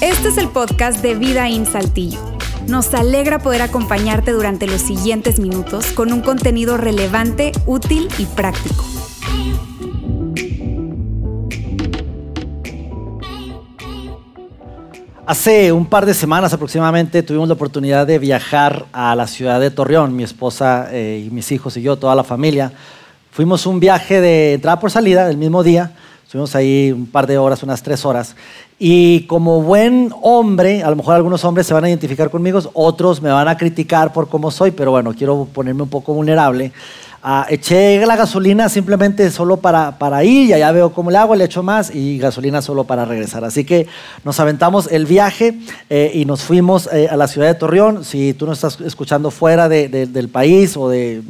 Este es el podcast de Vida en Saltillo. Nos alegra poder acompañarte durante los siguientes minutos con un contenido relevante, útil y práctico. Hace un par de semanas aproximadamente tuvimos la oportunidad de viajar a la ciudad de Torreón, mi esposa eh, y mis hijos y yo, toda la familia. Fuimos un viaje de entrada por salida el mismo día, estuvimos ahí un par de horas, unas tres horas. Y como buen hombre, a lo mejor algunos hombres se van a identificar conmigo, otros me van a criticar por cómo soy, pero bueno, quiero ponerme un poco vulnerable. Ah, eché la gasolina simplemente solo para, para ir, y allá veo cómo le hago, le echo más y gasolina solo para regresar. Así que nos aventamos el viaje eh, y nos fuimos eh, a la ciudad de Torreón. Si tú no estás escuchando fuera del país o de,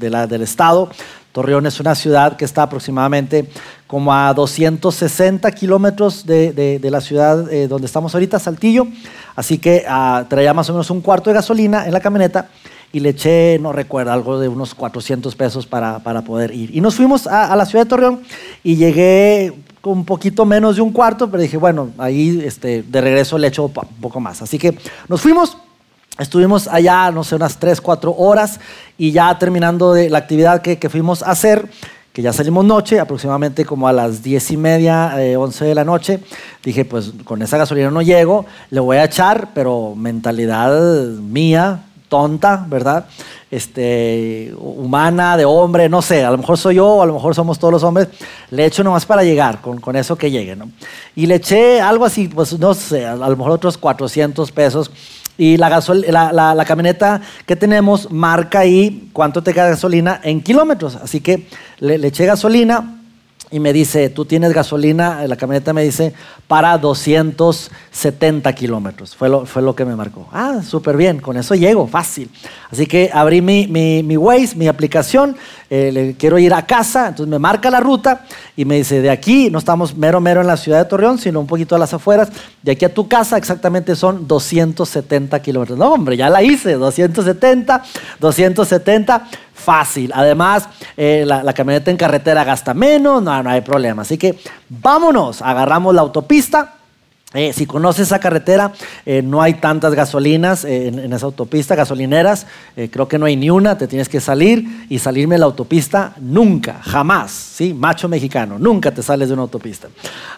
la, del estado, Torreón es una ciudad que está aproximadamente como a 260 kilómetros de, la ciudad eh, donde estamos ahorita, Saltillo. Así que ah, traía más o menos un cuarto de gasolina en la camioneta y le eché, no recuerdo, algo de unos 400 pesos para, para poder ir. Y nos fuimos a, la ciudad de Torreón y llegué con un poquito menos de un cuarto, pero dije, bueno, ahí este, de regreso le echo un poco más. Así que nos fuimos. Estuvimos allá, no sé, unas 3, 4 horas y ya terminando de la actividad que, fuimos a hacer, que ya salimos noche, aproximadamente como a las 10 y media, 11 eh, de la noche, dije, pues con esa gasolina no llego, le voy a echar, pero mentalidad mía, tonta, ¿verdad? Este, humana, de hombre, no sé, a lo mejor soy yo, a lo mejor somos todos los hombres, le echo nomás para llegar, con, con eso que llegue, ¿no? Y le eché algo así, pues no sé, a lo mejor otros 400 pesos. Y la, gasol la, la, camioneta que tenemos marca ahí cuánto te queda gasolina en kilómetros. Así que le, le eché gasolina, y me dice, tú tienes gasolina, la camioneta me dice, para 270 kilómetros. Fue lo, fue lo que me marcó. Ah, súper bien, con eso llego, fácil. Así que abrí mi, mi, mi Waze, mi aplicación, eh, le quiero ir a casa, entonces me marca la ruta y me dice, de aquí, no estamos mero, mero en la ciudad de Torreón, sino un poquito a las afueras, de aquí a tu casa exactamente son 270 kilómetros. No, hombre, ya la hice, 270, 270 fácil. Además, eh, la, camioneta en carretera gasta menos, no, no hay problema. Así que vámonos, agarramos la autopista eh, si conoces esa carretera, eh, no hay tantas gasolinas eh, en, esa autopista, gasolineras, creo que no hay ni una, te tienes que salir y salirme de la autopista nunca, jamás, ¿sí? Macho mexicano, nunca te sales de una autopista.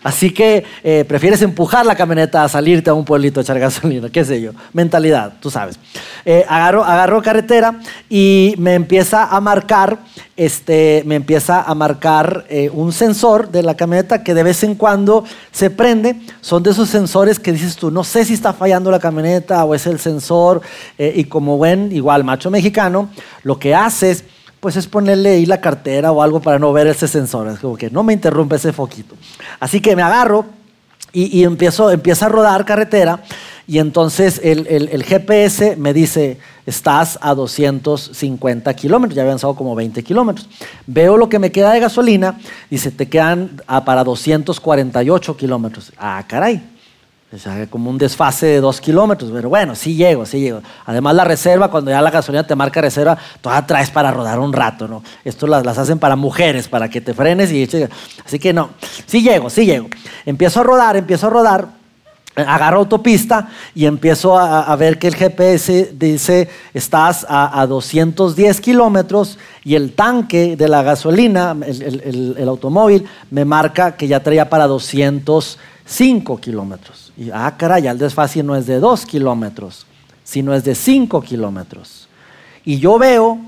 Así que prefieres empujar la camioneta a salirte a un pueblito a echar gasolina, qué sé yo, mentalidad, tú sabes. agarro, agarro carretera y me empieza a marcar, este, me empieza a marcar un sensor de la camioneta que de vez en cuando se prende, son de esos sensores que dices tú, no sé si está fallando la camioneta o es el sensor, eh, y como buen, igual macho mexicano, lo que haces pues es ponerle ahí la cartera o algo para no ver ese sensor, es como que no me interrumpe ese foquito. Así que me agarro y, empiezo, empieza a rodar carretera y entonces el, el, GPS me dice, estás a 250 kilómetros, ya había avanzado como 20 kilómetros. Veo lo que me queda de gasolina, dice, te quedan para 248 kilómetros. Ah, caray, como un desfase de dos kilómetros, pero bueno, sí llego, sí llego. Además la reserva, cuando ya la gasolina te marca reserva, todavía traes para rodar un rato, ¿no? Esto las, hacen para mujeres, para que te frenes y. Así que no, sí llego, sí llego. Empiezo a rodar, empiezo a rodar, agarro autopista y empiezo a, ver que el GPS dice estás a, 210 kilómetros y el tanque de la gasolina, el, el automóvil, me marca que ya traía para 205 kilómetros. Y, ah, caray, el desfase no es de dos kilómetros, sino es de cinco kilómetros. Y yo veo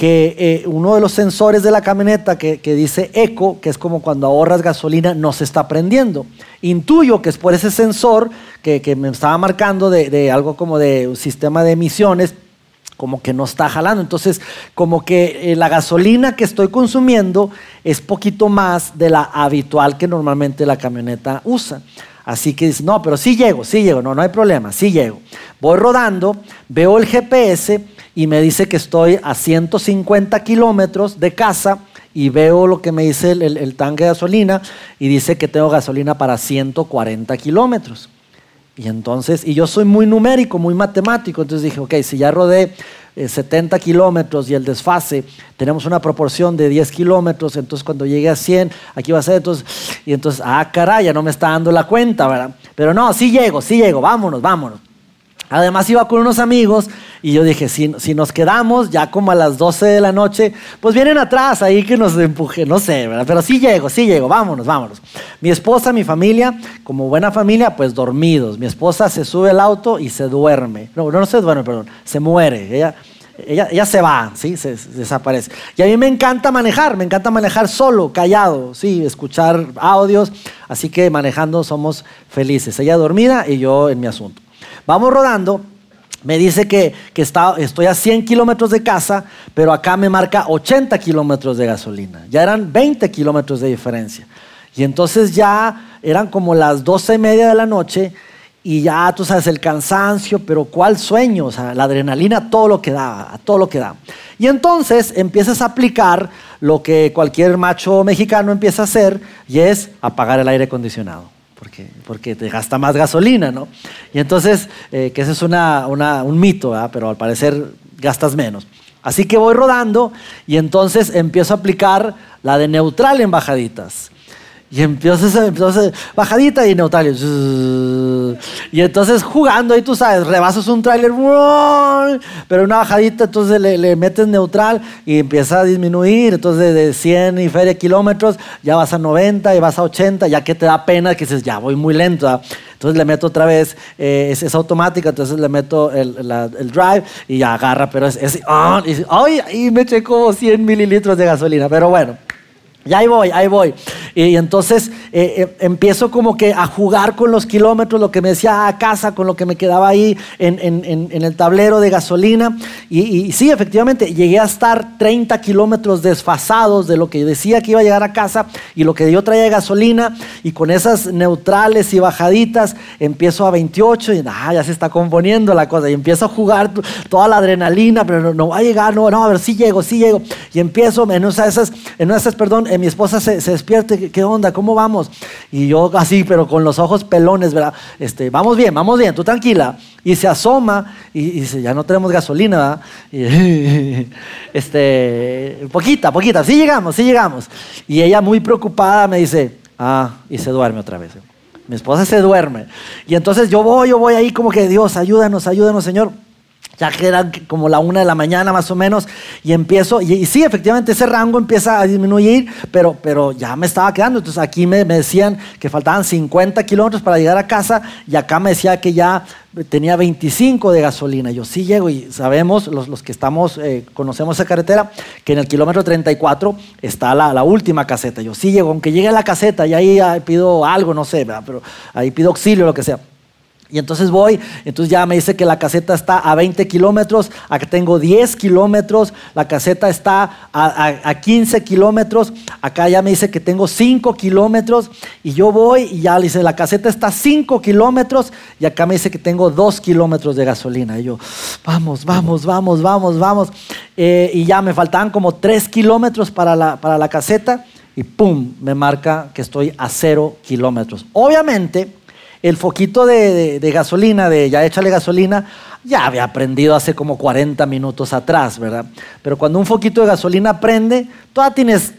que eh, uno de los sensores de la camioneta que, dice eco, que es como cuando ahorras gasolina, no se está prendiendo. Intuyo que es por ese sensor que, me estaba marcando de, algo como de un sistema de emisiones, como que no está jalando. Entonces, como que eh, la gasolina que estoy consumiendo es poquito más de la habitual que normalmente la camioneta usa. Así que dice, no, pero sí llego, sí llego, no, no hay problema, sí llego. Voy rodando, veo el GPS y me dice que estoy a 150 kilómetros de casa y veo lo que me dice el, tanque de gasolina y dice que tengo gasolina para 140 kilómetros. Y entonces, y yo soy muy numérico, muy matemático, entonces dije, ok, si ya rodé 70 kilómetros y el desfase, tenemos una proporción de 10 kilómetros, entonces cuando llegue a 100, aquí va a ser, entonces, y entonces, ah, caray, ya no me está dando la cuenta, ¿verdad? Pero no, sí llego, sí llego, vámonos, vámonos. Además iba con unos amigos y yo dije, si, si, nos quedamos ya como a las 12 de la noche, pues vienen atrás ahí que nos empuje, no sé, ¿verdad? Pero sí llego, sí llego, vámonos, vámonos. Mi esposa, mi familia, como buena familia, pues dormidos. Mi esposa se sube al auto y se duerme. No, no se duerme, perdón, se muere. Ella, ella, ella se va, ¿sí? Se, desaparece. Y a mí me encanta manejar, me encanta manejar solo, callado, ¿sí? Escuchar audios. Así que manejando somos felices. Ella dormida y yo en mi asunto. Vamos rodando. Me dice que, estoy a 100 kilómetros de casa, pero acá me marca 80 kilómetros de gasolina. Ya eran 20 kilómetros de diferencia. Y entonces ya eran como las 12 y media de la noche y ya tú sabes el cansancio, pero cuál sueño, o sea, la adrenalina, todo lo que da, todo lo que da. Y entonces empiezas a aplicar lo que cualquier macho mexicano empieza a hacer y es apagar el aire acondicionado porque, te gasta más gasolina, ¿no? Y entonces, eh, que ese es una, un mito, pero al parecer gastas menos. Así que voy rodando y entonces empiezo a aplicar la de neutral en bajaditas. Y entonces, entonces bajadita y neutral. Y entonces jugando ahí, tú sabes, rebasas un tráiler, pero una bajadita, entonces le, metes neutral y empieza a disminuir. Entonces de 100 y feria kilómetros ya vas a 90 y vas a 80, ya que te da pena que dices, ya voy muy lento. Entonces le meto otra vez, eh, es, automática, entonces le meto el, drive y ya agarra, pero es, es y, ay, y me eché como 100 mililitros de gasolina, pero bueno. Y ahí voy, ahí voy. Y, entonces eh, eh, empiezo como que a jugar con los kilómetros, lo que me decía a casa, con lo que me quedaba ahí en, el tablero de gasolina. Y, sí, efectivamente, llegué a estar 30 kilómetros desfasados de lo que decía que iba a llegar a casa y lo que yo traía de gasolina. Y con esas neutrales y bajaditas empiezo a 28 y ah, ya se está componiendo la cosa. Y empiezo a jugar toda la adrenalina, pero no, va a llegar, no, no, a ver, si llego, sí llego. Y empiezo en esas, en esas perdón, eh, mi esposa se, se despierte, ¿qué onda? ¿Cómo vamos? Y yo así, pero con los ojos pelones, ¿verdad? Este, vamos bien, vamos bien, tú tranquila. Y se asoma y, dice, ya no tenemos gasolina, ¿verdad? este, poquita, poquita, sí llegamos, sí llegamos. Y ella muy preocupada me dice, ah, y se duerme otra vez. Mi esposa se duerme. Y entonces yo voy, yo voy ahí como que, Dios, ayúdanos, ayúdanos, Señor ya que era como la una de la mañana más o menos, y empiezo, y, sí, efectivamente ese rango empieza a disminuir, pero, pero ya me estaba quedando. Entonces aquí me, decían que faltaban 50 kilómetros para llegar a casa, y acá me decía que ya tenía 25 de gasolina. Yo sí llego, y sabemos, los, los que estamos, eh, conocemos esa carretera, que en el kilómetro 34 está la, la, última caseta. Yo sí llego, aunque llegue a la caseta, y ahí, ahí pido algo, no sé, pero ahí pido auxilio, lo que sea. Y entonces voy, entonces ya me dice que la caseta está a 20 kilómetros, acá tengo 10 kilómetros, la caseta está a, 15 kilómetros, acá ya me dice que tengo 5 kilómetros, y yo voy y ya le dice, la caseta está a 5 kilómetros, y acá me dice que tengo 2 kilómetros de gasolina. Y yo, vamos, vamos, vamos, vamos, vamos. Eh, y ya me faltaban como 3 kilómetros para la, para la caseta, y pum, me marca que estoy a 0 kilómetros. Obviamente, el foquito de, gasolina, de ya échale gasolina, ya había prendido hace como 40 minutos atrás, ¿verdad? Pero cuando un foquito de gasolina prende, todavía tienes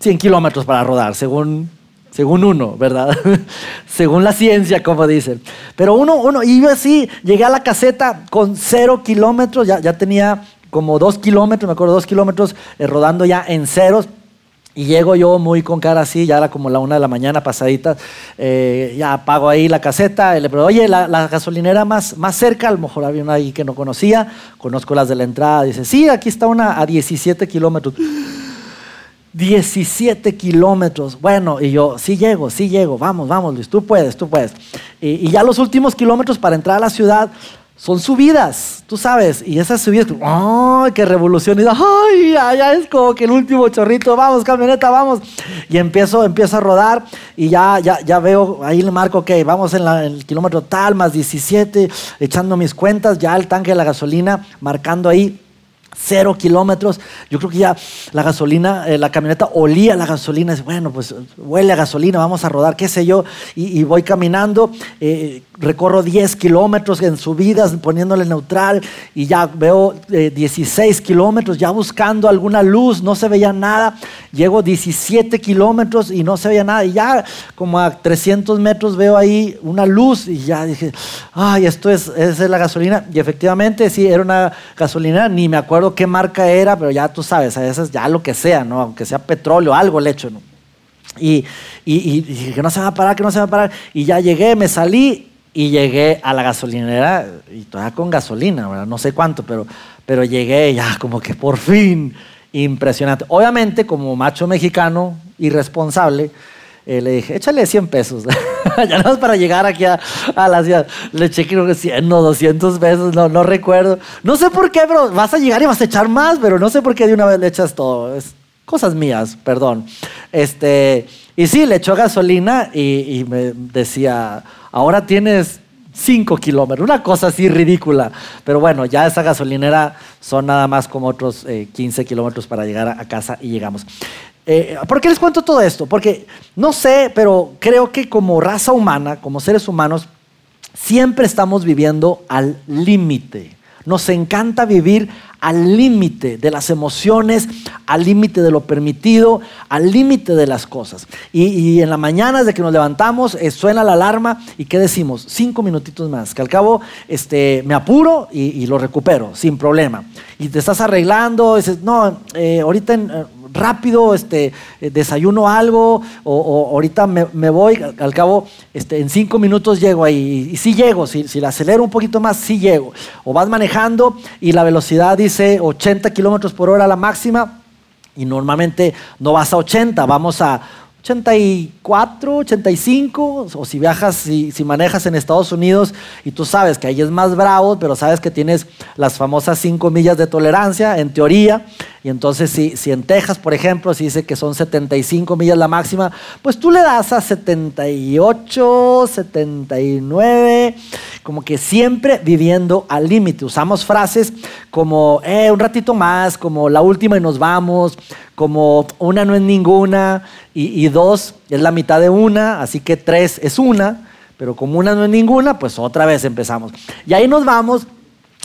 100 kilómetros para rodar, según, según uno, ¿verdad? según la ciencia, como dicen. Pero uno, uno, y yo así, llegué a la caseta con cero kilómetros, ya, ya tenía como dos kilómetros, me acuerdo, dos kilómetros eh, rodando ya en ceros y llego yo muy con cara así, ya era como la una de la mañana pasadita, eh, ya apago ahí la caseta, y le pregunto, oye, la, gasolinera más, más cerca, a lo mejor había una ahí que no conocía, conozco las de la entrada, dice, sí, aquí está una a 17 kilómetros. 17 kilómetros. Bueno, y yo, sí llego, sí llego, vamos, vamos, Luis, tú puedes, tú puedes. Y, y ya los últimos kilómetros para entrar a la ciudad, son subidas, tú sabes, y esas subidas, ¡ay, qué revolución! Y ¡ay, ya, es como que el último chorrito! ¡Vamos, camioneta, vamos! Y empiezo, empiezo a rodar y ya, ya, ya veo, ahí le marco, ok, vamos en, el kilómetro tal, más 17, echando mis cuentas, ya el tanque de la gasolina, marcando ahí cero kilómetros. Yo creo que ya la gasolina, eh, la camioneta olía la gasolina. Bueno, pues huele a gasolina, vamos a rodar, qué sé yo. Y, voy caminando, eh, recorro 10 kilómetros en subidas, poniéndole neutral. Y ya veo 16 eh, kilómetros, ya buscando alguna luz, no se veía nada. Llego 17 kilómetros y no se veía nada. Y ya como a 300 metros veo ahí una luz y ya dije, ay, esto es, es la gasolina. Y efectivamente, sí, era una gasolina, ni me acuerdo qué marca era, pero ya tú sabes, a veces ya lo que sea, ¿no? Aunque sea petróleo, algo le echo, ¿no? Y, y, dije que no se va a parar, que no se va a parar. Y ya llegué, me salí y llegué a la gasolinera, y todavía con gasolina, ¿verdad? No sé cuánto, pero, pero llegué ya como que por fin, impresionante. Obviamente, como macho mexicano irresponsable, eh, le dije, échale 100 pesos. ya no es para llegar aquí a, la ciudad. Le eché creo que 100 o 200 pesos, no, no recuerdo. No sé por qué, pero vas a llegar y vas a echar más, pero no sé por qué de una vez le echas todo. Es cosas mías, perdón. Este, y sí, le echó gasolina y, me decía, ahora tienes 5 kilómetros, una cosa así ridícula. Pero bueno, ya esa gasolinera son nada más como otros 15 eh, kilómetros para llegar a casa y llegamos. Eh, ¿Por qué les cuento todo esto? Porque no sé, pero creo que como raza humana, como seres humanos, siempre estamos viviendo al límite. Nos encanta vivir al límite de las emociones, al límite de lo permitido, al límite de las cosas. Y, en la mañana, desde que nos levantamos, eh, suena la alarma y ¿qué decimos? Cinco minutitos más, que al cabo este, me apuro y, lo recupero sin problema. Y te estás arreglando, dices, no, eh, ahorita en rápido, este, eh, desayuno algo, o, ahorita me, voy, al cabo, este, en cinco minutos llego ahí, y, si llego, si, si la acelero un poquito más, sí llego. O vas manejando y la velocidad dice 80 kilómetros por hora la máxima, y normalmente no vas a 80, vamos a 84, 85, o si viajas, si, si, manejas en Estados Unidos y tú sabes que ahí es más bravo, pero sabes que tienes las famosas 5 millas de tolerancia, en teoría, y entonces si, si en Texas, por ejemplo, si dice que son 75 millas la máxima, pues tú le das a 78, 79, como que siempre viviendo al límite. Usamos frases como eh, un ratito más, como la última y nos vamos, como una no es ninguna y, y dos es la mitad de una, así que tres es una, pero como una no es ninguna, pues otra vez empezamos. Y ahí nos vamos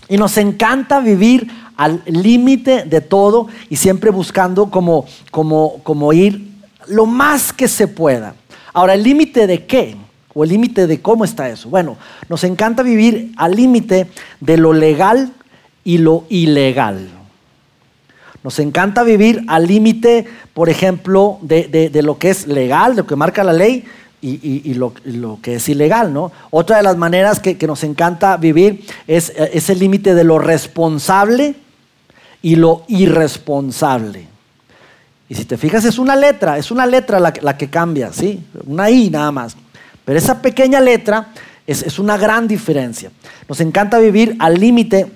y nos encanta vivir al límite de todo y siempre buscando como, como, como ir lo más que se pueda. Ahora, ¿el límite de qué? ¿O el límite de cómo está eso? Bueno, nos encanta vivir al límite de lo legal y lo ilegal. Nos encanta vivir al límite, por ejemplo, de, lo que es legal, de lo que marca la ley, y, lo, que es ilegal, ¿no? Otra de las maneras que, nos encanta vivir es ese límite de lo responsable y lo irresponsable. Y si te fijas, es una letra, es una letra la, que cambia, ¿sí? Una I nada más. Pero esa pequeña letra es, es una gran diferencia. Nos encanta vivir al límite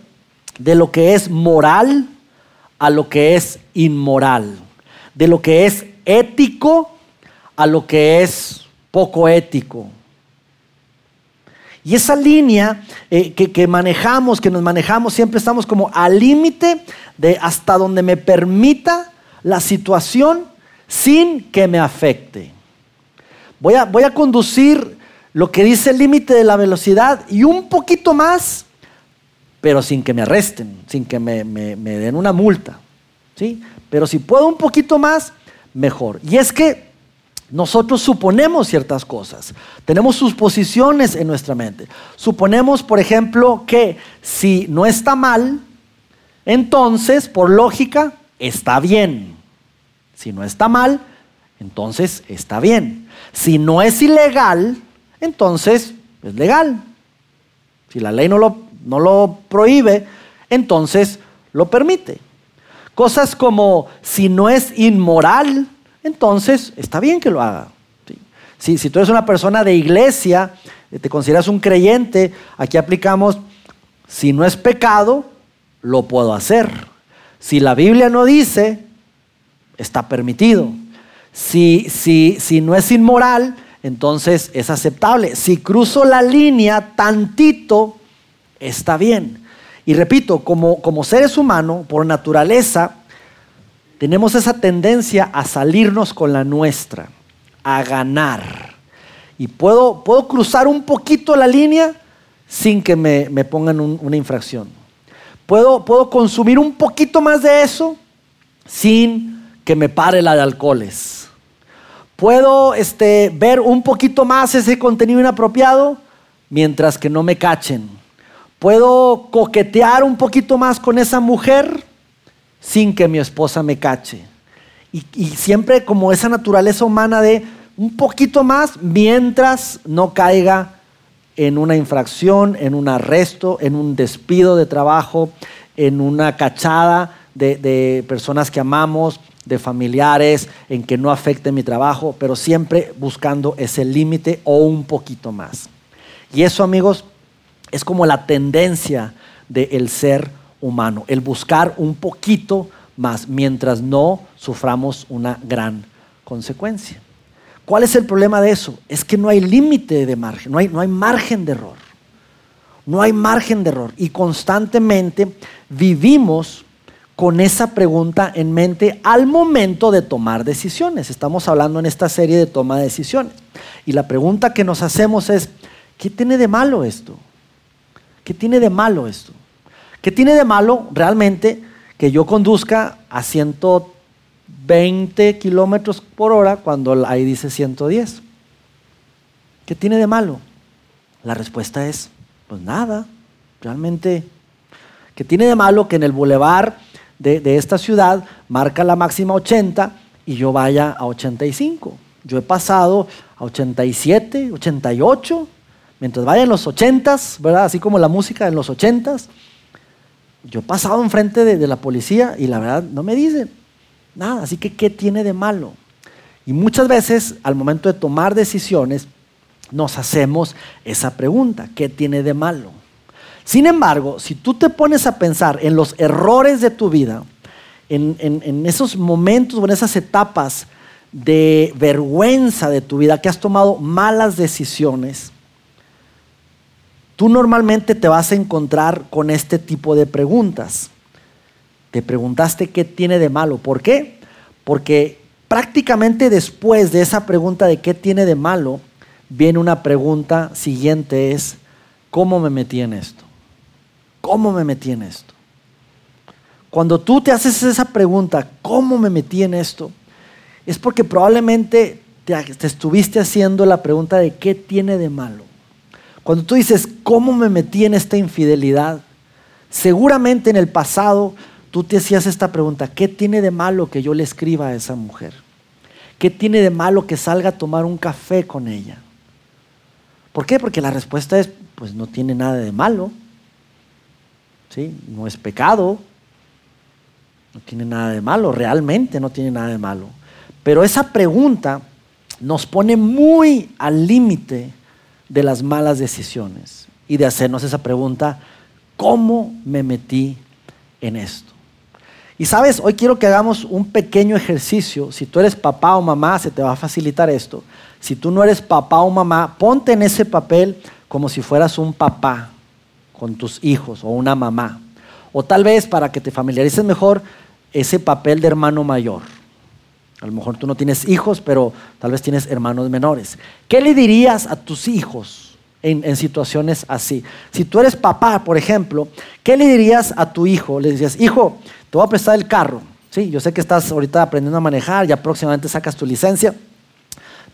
de lo que es moral a lo que es inmoral, de lo que es ético a lo que es poco ético. Y esa línea eh, que, manejamos, que nos manejamos, siempre estamos como al límite de hasta donde me permita la situación sin que me afecte. Voy a, voy a conducir lo que dice el límite de la velocidad y un poquito más, pero sin que me arresten, sin que me, den una multa. ¿sí? Pero si puedo un poquito más, mejor. Y es que nosotros suponemos ciertas cosas, tenemos suposiciones en nuestra mente. Suponemos, por ejemplo, que si no está mal, entonces, por lógica, está bien. Si no está mal, entonces está bien. Si no es ilegal, entonces es legal. Si la ley no lo, no lo prohíbe, entonces lo permite. Cosas como si no es inmoral, entonces está bien que lo haga. Si, tú eres una persona de iglesia, eh, te consideras un creyente, aquí aplicamos, si no es pecado, lo puedo hacer. Si la Biblia no dice, está permitido. Si, si, si no es inmoral, entonces es aceptable. Si cruzo la línea tantito, está bien. Y repito, como, como seres humanos, por naturaleza, tenemos esa tendencia a salirnos con la nuestra, a ganar. Y puedo, puedo cruzar un poquito la línea sin que me, pongan una infracción. Puedo, puedo consumir un poquito más de eso sin que me pare la de alcoholes. Puedo este, ver un poquito más ese contenido inapropiado mientras que no me cachen. Puedo coquetear un poquito más con esa mujer sin que mi esposa me cache. Y, y, siempre como esa naturaleza humana de un poquito más mientras no caiga en una infracción, en un arresto, en un despido de trabajo, en una cachada de, personas que amamos, de familiares, en que no afecte mi trabajo, pero siempre buscando ese límite o un poquito más. Y eso, amigos, es como la tendencia del ser humano, el buscar un poquito más mientras no suframos una gran consecuencia. ¿Cuál es el problema de eso? Es que no hay límite de margen, no hay, no hay margen de error. No hay margen de error. Y constantemente vivimos con esa pregunta en mente al momento de tomar decisiones. Estamos hablando en esta serie de toma de decisiones. Y la pregunta que nos hacemos es, ¿qué tiene de malo esto? ¿Qué tiene de malo esto? ¿Qué tiene de malo realmente que yo conduzca a 130 20 kilómetros por hora cuando ahí dice 110. ¿Qué tiene de malo? La respuesta es, pues nada, realmente. ¿Qué tiene de malo que en el bulevar de, de esta ciudad marca la máxima 80 y yo vaya a 85? Yo he pasado a 87, 88, mientras vaya en los 80s, ¿verdad? Así como la música en los 80s. Yo he pasado enfrente de, la policía y la verdad no me dicen. Nada, así que ¿qué tiene de malo? Y muchas veces al momento de tomar decisiones nos hacemos esa pregunta, ¿qué tiene de malo? Sin embargo, si tú te pones a pensar en los errores de tu vida, en, esos momentos o en esas etapas de vergüenza de tu vida, que has tomado malas decisiones, tú normalmente te vas a encontrar con este tipo de preguntas. Te preguntaste qué tiene de malo. ¿Por qué? Porque prácticamente después de esa pregunta de qué tiene de malo, viene una pregunta siguiente es, ¿cómo me metí en esto? ¿Cómo me metí en esto? Cuando tú te haces esa pregunta, ¿cómo me metí en esto? Es porque probablemente te, te, estuviste haciendo la pregunta de qué tiene de malo. Cuando tú dices, ¿cómo me metí en esta infidelidad? Seguramente en el pasado tú te hacías esta pregunta, ¿qué tiene de malo que yo le escriba a esa mujer? ¿Qué tiene de malo que salga a tomar un café con ella? ¿Por qué? Porque la respuesta es, pues no tiene nada de malo, ¿sí? No es pecado, no tiene nada de malo, realmente no tiene nada de malo. Pero esa pregunta nos pone muy al límite de las malas decisiones y de hacernos esa pregunta, ¿cómo me metí en esto? Y sabes, hoy quiero que hagamos un pequeño ejercicio. Si tú eres papá o mamá, se te va a facilitar esto. Si tú no eres papá o mamá, ponte en ese papel como si fueras un papá con tus hijos o una mamá. O tal vez para que te familiarices mejor, ese papel de hermano mayor. A lo mejor tú no tienes hijos, pero tal vez tienes hermanos menores. ¿Qué le dirías a tus hijos en, situaciones así? Si tú eres papá, por ejemplo, ¿qué le dirías a tu hijo? Le dirías, hijo, te voy a prestar el carro. Sí, yo sé que estás ahorita aprendiendo a manejar, ya próximamente sacas tu licencia.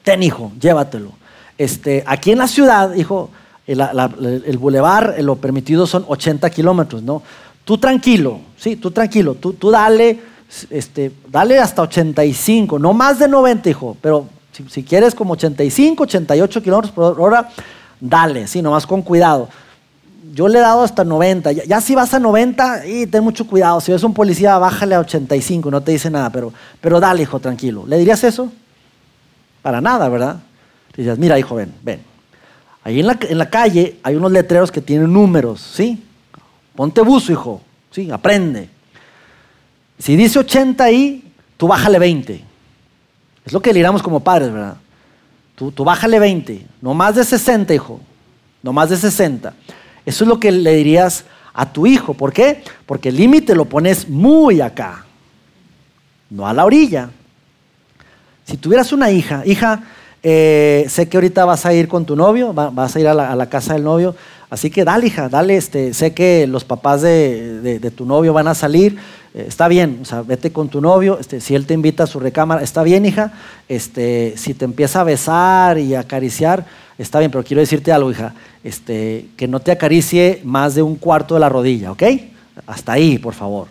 Ten, hijo, llévatelo. Este, aquí en la ciudad, hijo, el, el bulevar, lo permitido son 80 kilómetros, ¿no? Tú tranquilo, sí, tú tranquilo, tú, tú dale, este, dale hasta 85, no más de 90, hijo, pero si, quieres como 85, 88 kilómetros por hora, dale, sí, nomás con cuidado yo le he dado hasta 90. Ya, si vas a 90, y ten mucho cuidado. Si ves un policía, bájale a 85, no te dice nada, pero, pero dale, hijo, tranquilo. ¿Le dirías eso? Para nada, ¿verdad? Le mira, hijo, ven, ven. Ahí en la, en la calle hay unos letreros que tienen números, ¿sí? Ponte buzo, hijo, ¿sí? Aprende. Si dice 80 ahí, tú bájale 20. Es lo que le diríamos como padres, ¿verdad? Tú, tú bájale 20, no más de 60, hijo, no más de 60. Eso es lo que le dirías a tu hijo. ¿Por qué? Porque el límite lo pones muy acá, no a la orilla. Si tuvieras una hija, hija, eh, sé que ahorita vas a ir con tu novio, vas a ir a la, casa del novio, así que dale, hija, dale, este, sé que los papás de, tu novio van a salir, eh, está bien, o sea, vete con tu novio, este, si él te invita a su recámara, está bien, hija, este, si te empieza a besar y acariciar, está bien, pero quiero decirte algo, hija, este, que no te acaricie más de un cuarto de la rodilla, ¿ok? Hasta ahí, por favor.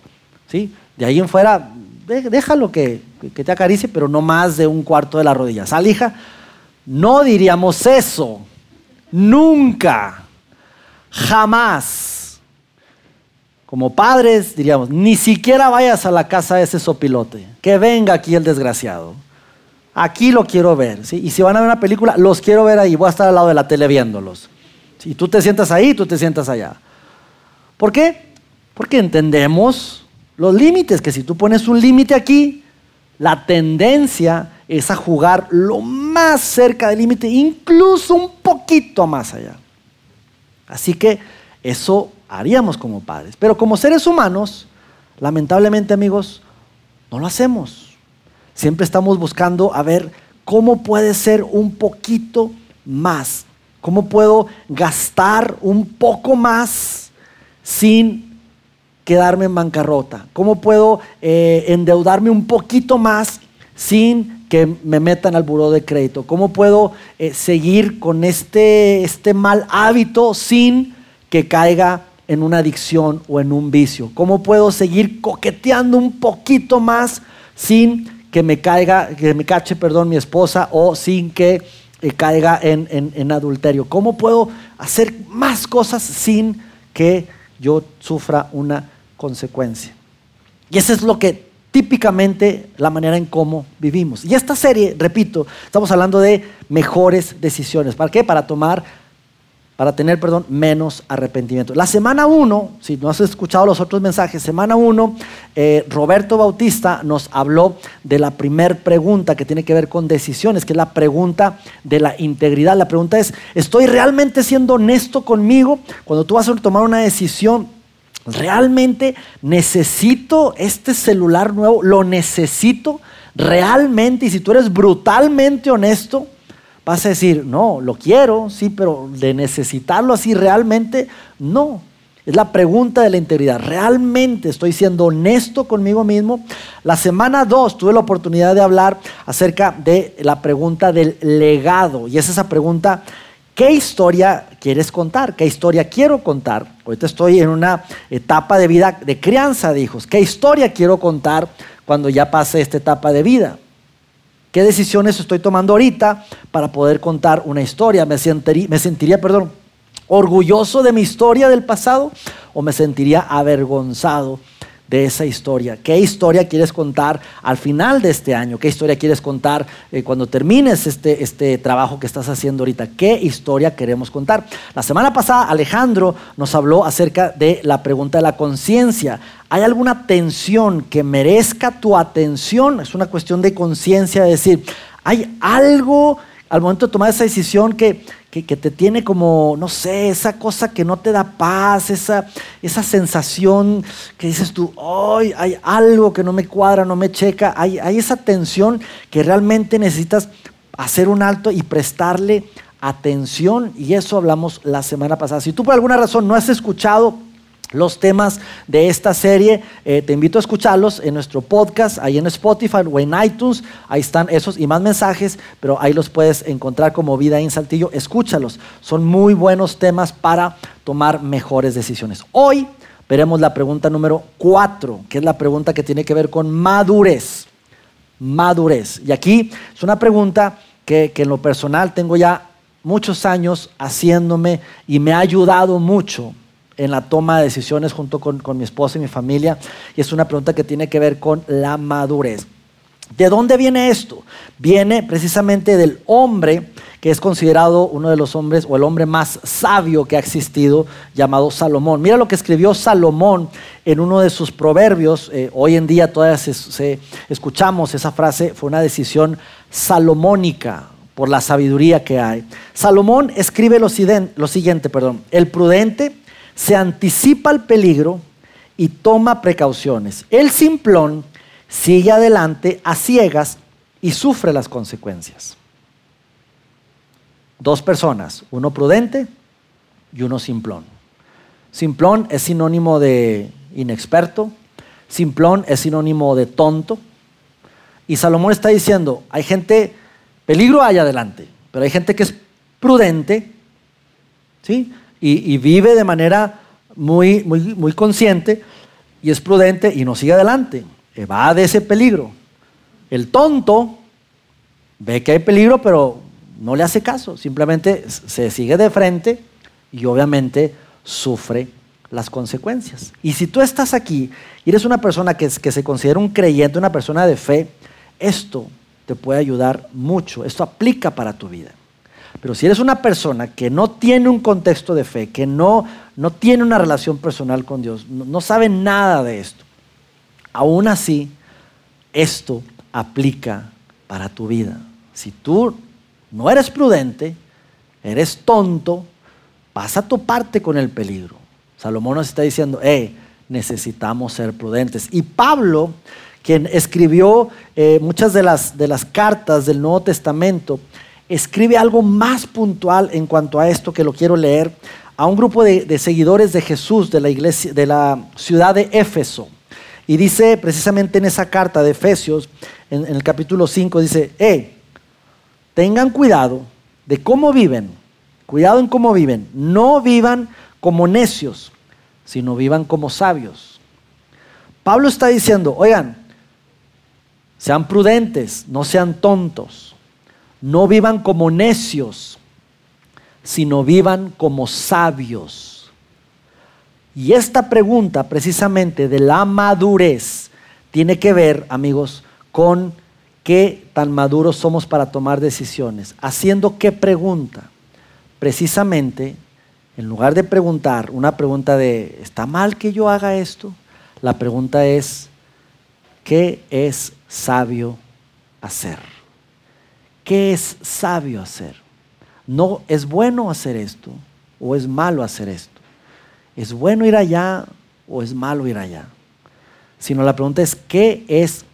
De ahí en fuera, déjalo que, que te acaricie, pero no más de un cuarto de la rodilla. ¿Sal, hija? No diríamos eso. Nunca. Jamás. Como padres diríamos, ni siquiera vayas a la casa de ese sopilote. Que venga aquí el desgraciado. Aquí lo quiero ver. Y si van a ver una película, los quiero ver ahí. Voy a estar al lado de la tele viéndolos. Si tú te sientas ahí, tú te sientas allá. ¿Por qué? Porque entendemos los límites, que si tú pones un límite aquí, la tendencia es a jugar lo más cerca del límite, incluso un poquito más allá. Así que eso haríamos como padres. Pero como seres humanos, lamentablemente amigos, no lo hacemos. Siempre estamos buscando a ver cómo puede ser un poquito más, cómo puedo gastar un poco más sin quedarme en bancarrota? ¿Cómo puedo eh, endeudarme un poquito más sin que me metan al buró de crédito? ¿Cómo puedo eh, seguir con este, este mal hábito sin que caiga en una adicción o en un vicio? ¿Cómo puedo seguir coqueteando un poquito más sin que me caiga, que me cache, perdón, mi esposa o sin que eh, caiga en, en adulterio? ¿Cómo puedo hacer más cosas sin que yo sufra una consecuencia. Y eso es lo que típicamente la manera en cómo vivimos. Y esta serie, repito, estamos hablando de mejores decisiones. ¿Para qué? Para tomar, para tener, perdón, menos arrepentimiento. La semana 1, si no has escuchado los otros mensajes, semana 1, eh, Roberto Bautista nos habló de la primer pregunta que tiene que ver con decisiones, que es la pregunta de la integridad. La pregunta es, ¿estoy realmente siendo honesto conmigo? Cuando tú vas a tomar una decisión, ¿Realmente necesito este celular nuevo? ¿Lo necesito realmente? Y si tú eres brutalmente honesto, vas a decir, no, lo quiero, sí, pero de necesitarlo así realmente, no. Es la pregunta de la integridad. ¿Realmente estoy siendo honesto conmigo mismo? La semana 2 tuve la oportunidad de hablar acerca de la pregunta del legado. Y es esa pregunta ¿Qué historia quieres contar? ¿Qué historia quiero contar? Ahorita estoy en una etapa de vida de crianza de hijos. ¿Qué historia quiero contar cuando ya pase esta etapa de vida? ¿Qué decisiones estoy tomando ahorita para poder contar una historia? ¿Me sentiría, me sentiría perdón, orgulloso de mi historia del pasado o me sentiría avergonzado de esa historia. ¿Qué historia quieres contar al final de este año? ¿Qué historia quieres contar eh, cuando termines este, este trabajo que estás haciendo ahorita? ¿Qué historia queremos contar? La semana pasada Alejandro nos habló acerca de la pregunta de la conciencia. ¿Hay alguna tensión que merezca tu atención? Es una cuestión de conciencia, decir, ¿hay algo al momento de tomar esa decisión que, que, te tiene como, no sé, esa cosa que no te da paz, esa, esa sensación que dices tú, hoy hay algo que no me cuadra, no me checa, hay, hay esa tensión que realmente necesitas hacer un alto y prestarle atención y eso hablamos la semana pasada. Si tú por alguna razón no has escuchado los temas de esta serie. Eh, te invito a escucharlos en nuestro podcast, ahí en Spotify o en iTunes. Ahí están esos y más mensajes, pero ahí los puedes encontrar como Vida en Saltillo. Escúchalos. Son muy buenos temas para tomar mejores decisiones. Hoy veremos la pregunta número cuatro, que es la pregunta que tiene que ver con madurez. Madurez. Y aquí es una pregunta que, que en lo personal tengo ya muchos años haciéndome y me ha ayudado mucho en la toma de decisiones junto con, mi esposa y mi familia. Y es una pregunta que tiene que ver con la madurez. ¿De dónde viene esto? Viene precisamente del hombre que es considerado uno de los hombres o el hombre más sabio que ha existido, llamado Salomón. Mira lo que escribió Salomón en uno de sus proverbios. Eh, hoy en día todavía se, escuchamos esa frase, fue una decisión salomónica por la sabiduría que hay. Salomón escribe lo, lo siguiente, perdón, el prudente se anticipa al peligro y toma precauciones. El simplón sigue adelante a ciegas y sufre las consecuencias. Dos personas, uno prudente y uno simplón. Simplón es sinónimo de inexperto, simplón es sinónimo de tonto. Y Salomón está diciendo, hay gente, peligro hay adelante, pero hay gente que es prudente, ¿sí? Y, vive de manera muy, muy, muy consciente y es prudente y no sigue adelante, va de ese peligro. El tonto ve que hay peligro, pero no le hace caso, simplemente se sigue de frente y obviamente sufre las consecuencias. Y si tú estás aquí y eres una persona que, que se considera un creyente, una persona de fe, esto te puede ayudar mucho, esto aplica para tu vida. Pero si eres una persona que no tiene un contexto de fe, que no, no tiene una relación personal con Dios, no, sabe nada de esto, aún así, esto aplica para tu vida. Si tú no eres prudente, eres tonto, vas a toparte con el peligro. Salomón nos está diciendo, eh, necesitamos ser prudentes. Y Pablo, quien escribió eh, muchas de las, de las cartas del Nuevo Testamento, escribe algo más puntual en cuanto a esto que lo quiero leer a un grupo de, seguidores de Jesús de la iglesia de la ciudad de Éfeso. Y dice precisamente en esa carta de Efesios, en, el capítulo 5, dice, tengan cuidado de cómo viven, cuidado en cómo viven, no vivan como necios, sino vivan como sabios. Pablo está diciendo, oigan, sean prudentes, no sean tontos, no vivan como necios, sino vivan como sabios. Y esta pregunta precisamente de la madurez tiene que ver, amigos, con qué tan maduros somos para tomar decisiones. Haciendo qué pregunta. Precisamente, en lugar de preguntar una pregunta de, ¿está mal que yo haga esto? La pregunta es, ¿qué es sabio hacer? ¿Qué es sabio hacer? No es bueno hacer esto o es malo hacer esto. ¿Es bueno ir allá o es malo ir allá? Sino la pregunta es, ¿qué es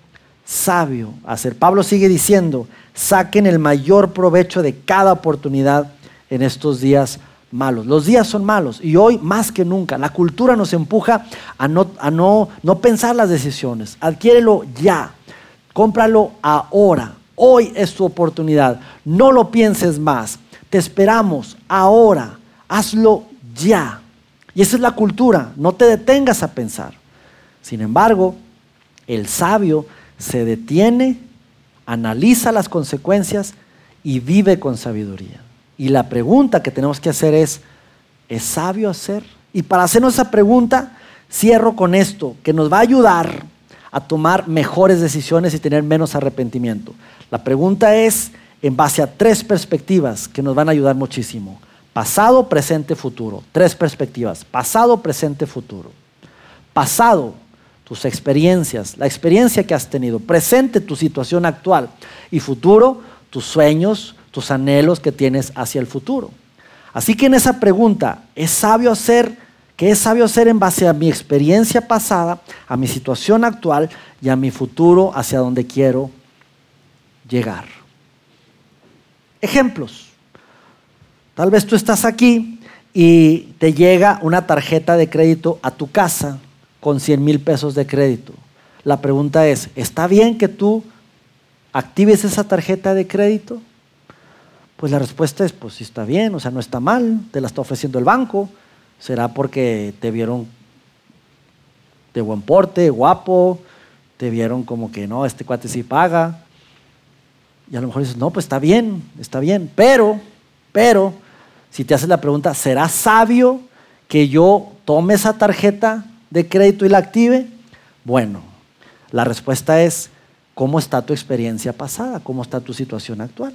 sabio hacer. Pablo sigue diciendo, saquen el mayor provecho de cada oportunidad en estos días malos. Los días son malos y hoy más que nunca la cultura nos empuja a no, a no, no pensar las decisiones. Adquiérelo ya, cómpralo ahora. Hoy es tu oportunidad. No lo pienses más. Te esperamos ahora. Hazlo ya. Y esa es la cultura. No te detengas a pensar. Sin embargo, el sabio se detiene, analiza las consecuencias y vive con sabiduría. Y la pregunta que tenemos que hacer es, ¿es sabio hacer? Y para hacernos esa pregunta, cierro con esto, que nos va a ayudar a tomar mejores decisiones y tener menos arrepentimiento. La pregunta es en base a tres perspectivas que nos van a ayudar muchísimo. Pasado, presente, futuro. Tres perspectivas. Pasado, presente, futuro. Pasado, tus experiencias, la experiencia que has tenido, presente tu situación actual y futuro, tus sueños, tus anhelos que tienes hacia el futuro. Así que en esa pregunta, ¿es sabio hacer? ¿Qué es sabio hacer en base a mi experiencia pasada, a mi situación actual y a mi futuro hacia donde quiero llegar? Ejemplos. Tal vez tú estás aquí y te llega una tarjeta de crédito a tu casa con 100 mil pesos de crédito. La pregunta es, ¿está bien que tú actives esa tarjeta de crédito? Pues la respuesta es, pues sí está bien, o sea, no está mal, te la está ofreciendo el banco, será porque te vieron de buen porte, guapo, te vieron como que no, este cuate sí paga. Y a lo mejor dices, no, pues está bien, está bien, pero, pero, si te haces la pregunta, ¿será sabio que yo tome esa tarjeta de crédito y la active? Bueno, la respuesta es, ¿cómo está tu experiencia pasada? ¿Cómo está tu situación actual?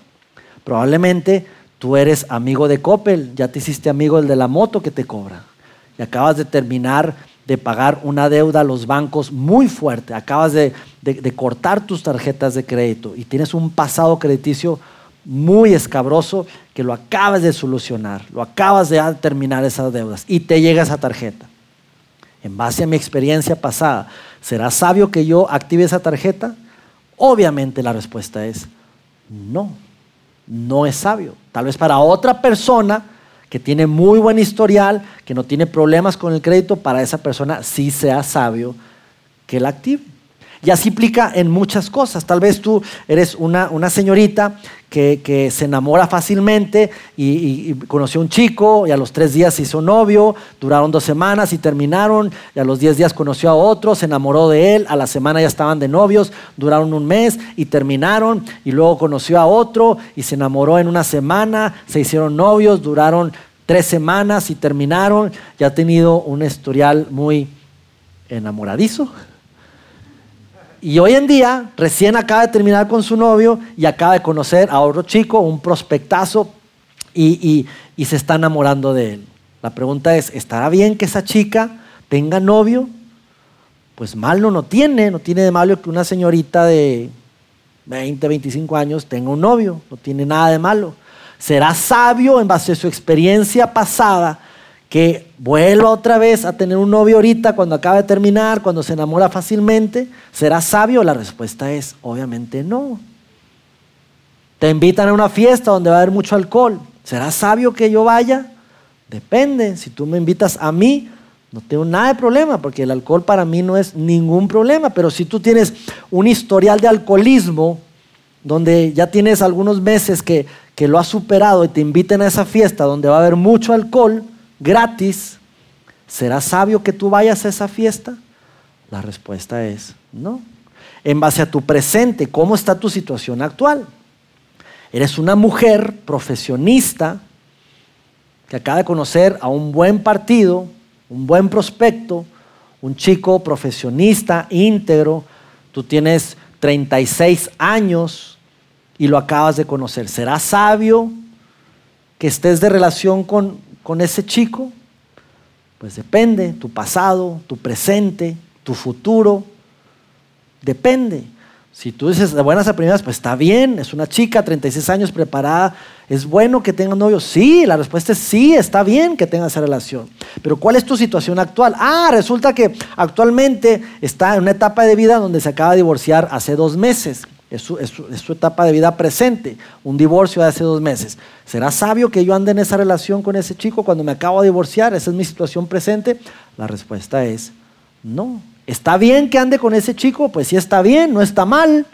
Probablemente tú eres amigo de Coppel, ya te hiciste amigo del de la moto que te cobra y acabas de terminar de pagar una deuda a los bancos muy fuerte, acabas de, de cortar tus tarjetas de crédito y tienes un pasado crediticio muy escabroso que lo acabas de solucionar, lo acabas de terminar esas deudas y te llega esa tarjeta. En base a mi experiencia pasada, ¿será sabio que yo active esa tarjeta? Obviamente la respuesta es no, no es sabio. Tal vez para otra persona que tiene muy buen historial, que no tiene problemas con el crédito, para esa persona sí sea sabio que la active. Y así implica en muchas cosas. Tal vez tú eres una, señorita que, se enamora fácilmente y, conoció a un chico y a los tres días se hizo novio, duraron dos semanas y terminaron, y a los diez días conoció a otro, se enamoró de él, a la semana ya estaban de novios, duraron un mes y terminaron, y luego conoció a otro y se enamoró en una semana, se hicieron novios, duraron tres semanas y terminaron, y ha tenido un historial muy enamoradizo. Y hoy en día recién acaba de terminar con su novio y acaba de conocer a otro chico, un prospectazo, y, se está enamorando de él. La pregunta es, ¿estará bien que esa chica tenga novio? Pues mal no, no tiene, no tiene de malo que una señorita de 20, 25 años tenga un novio, no tiene nada de malo. Será sabio en base a su experiencia pasada que vuelva otra vez a tener un novio ahorita cuando acaba de terminar, cuando se enamora fácilmente, ¿será sabio? La respuesta es obviamente no. Te invitan a una fiesta donde va a haber mucho alcohol. ¿Será sabio que yo vaya? Depende. Si tú me invitas a mí, no tengo nada de problema, porque el alcohol para mí no es ningún problema. Pero si tú tienes un historial de alcoholismo, donde ya tienes algunos meses que, que lo has superado y te inviten a esa fiesta donde va a haber mucho alcohol, gratis, ¿será sabio que tú vayas a esa fiesta? La respuesta es no. En base a tu presente, ¿cómo está tu situación actual? Eres una mujer profesionista que acaba de conocer a un buen partido, un buen prospecto, un chico profesionista, íntegro, tú tienes 36 años y lo acabas de conocer. ¿Será sabio que estés de relación con con ese chico? Pues depende, tu pasado, tu presente, tu futuro, depende. Si tú dices de buenas a primeras, pues está bien, es una chica, 36 años preparada, ¿es bueno que tenga novio? Sí, la respuesta es sí, está bien que tenga esa relación. Pero ¿cuál es tu situación actual? Ah, resulta que actualmente está en una etapa de vida donde se acaba de divorciar hace dos meses. Es su, etapa de vida presente, un divorcio de hace dos meses. ¿Será sabio que yo ande en esa relación con ese chico cuando me acabo de divorciar? ¿Esa es mi situación presente? La respuesta es no. ¿Está bien que ande con ese chico? Pues sí está bien, no está mal.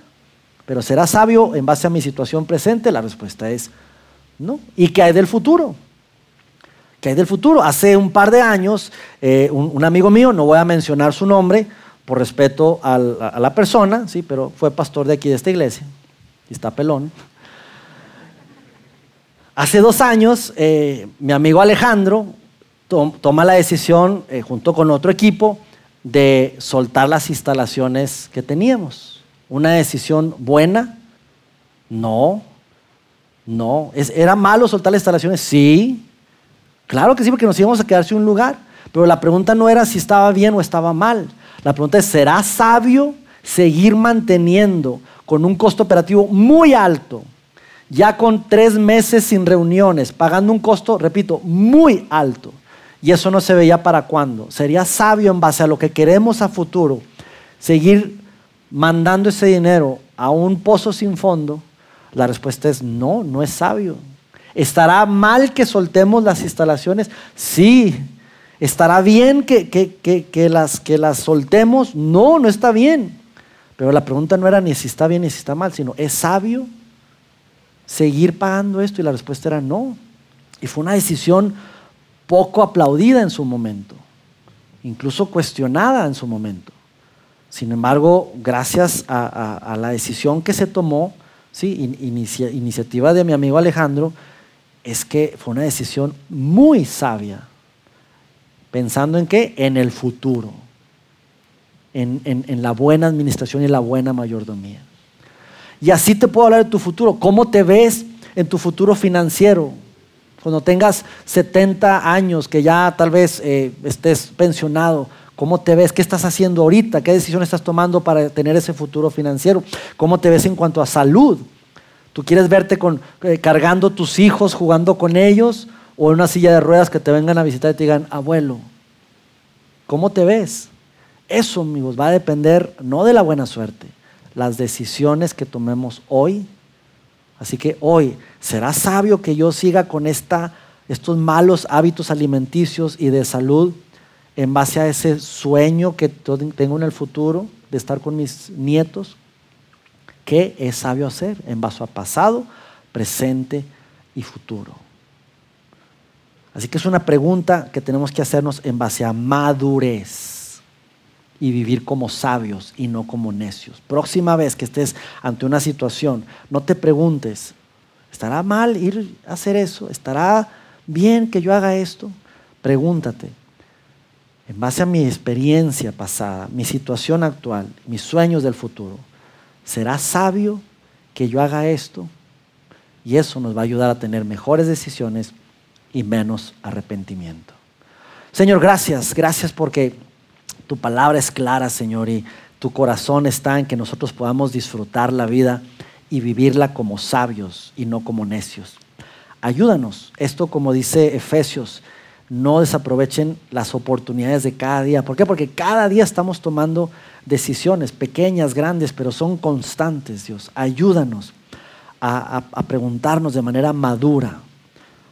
Pero ¿será sabio en base a mi situación presente? La respuesta es no. ¿Y qué hay del futuro? ¿Qué hay del futuro? Hace un par de años, eh, un amigo mío, no voy a mencionar su nombre, por respeto a la persona, sí, pero fue pastor de aquí de esta iglesia, y está pelón. Hace dos años, eh, mi amigo Alejandro toma la decisión, eh, junto con otro equipo, de soltar las instalaciones que teníamos. ¿Una decisión buena? No, no. ¿Era malo soltar las instalaciones? Sí. Claro que sí, porque nos íbamos a quedar sin un lugar. Pero la pregunta no era si estaba bien o estaba mal. La pregunta es, ¿será sabio seguir manteniendo con un costo operativo muy alto, ya con tres meses sin reuniones, pagando un costo, repito, muy alto? Y eso no se veía para cuándo. ¿Sería sabio en base a lo que queremos a futuro seguir mandando ese dinero a un pozo sin fondo? La respuesta es no, no es sabio. ¿Estará mal que soltemos las instalaciones? Sí, ¿Estará bien que, las, que las soltemos? No, no está bien. Pero la pregunta no era ni si está bien ni si está mal, sino ¿es sabio seguir pagando esto? Y la respuesta era no. Y fue una decisión poco aplaudida en su momento, incluso cuestionada en su momento. Sin embargo, gracias a, la decisión que se tomó, ¿sí? iniciativa de mi amigo Alejandro, es que fue una decisión muy sabia ¿Pensando en qué? En el futuro, en, la buena administración y la buena mayordomía. Y así te puedo hablar de tu futuro. ¿Cómo te ves en tu futuro financiero? Cuando tengas 70 años, que ya tal vez eh, estés pensionado, ¿cómo te ves? ¿Qué estás haciendo ahorita? ¿Qué decisión estás tomando para tener ese futuro financiero? ¿Cómo te ves en cuanto a salud? ¿Tú quieres verte con, eh, cargando tus hijos, jugando con ellos? ¿O en una silla de ruedas que te vengan a visitar y te digan, abuelo, ¿cómo te ves? Eso, amigos, va a depender no de la buena suerte, las decisiones que tomemos hoy. Así que hoy, ¿será sabio que yo siga con esta, estos malos hábitos alimenticios y de salud en base a ese sueño que tengo en el futuro de estar con mis nietos? ¿Qué es sabio hacer en base a pasado, presente y futuro? Así que es una pregunta que tenemos que hacernos en base a madurez y vivir como sabios y no como necios. Próxima vez que estés ante una situación, no te preguntes, ¿estará mal ir a hacer eso? ¿Estará bien que yo haga esto? Pregúntate, en base a mi experiencia pasada, mi situación actual, mis sueños del futuro, ¿será sabio que yo haga esto? Y eso nos va a ayudar a tener mejores decisiones y menos arrepentimiento. Señor, gracias, gracias porque tu palabra es clara, Señor, y tu corazón está en que nosotros podamos disfrutar la vida y vivirla como sabios y no como necios. Ayúdanos, esto como dice Efesios, no desaprovechen las oportunidades de cada día. ¿Por qué? Porque cada día estamos tomando decisiones, pequeñas, grandes, pero son constantes, Dios. Ayúdanos a, preguntarnos de manera madura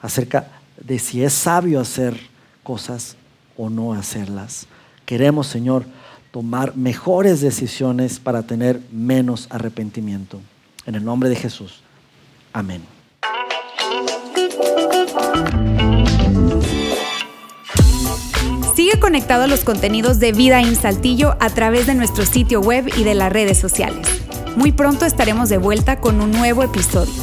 acerca de si es sabio hacer cosas o no hacerlas. Queremos, Señor, tomar mejores decisiones para tener menos arrepentimiento. En el nombre de Jesús. Amén. Sigue conectado a los contenidos de Vida en Saltillo a través de nuestro sitio web y de las redes sociales. Muy pronto estaremos de vuelta con un nuevo episodio.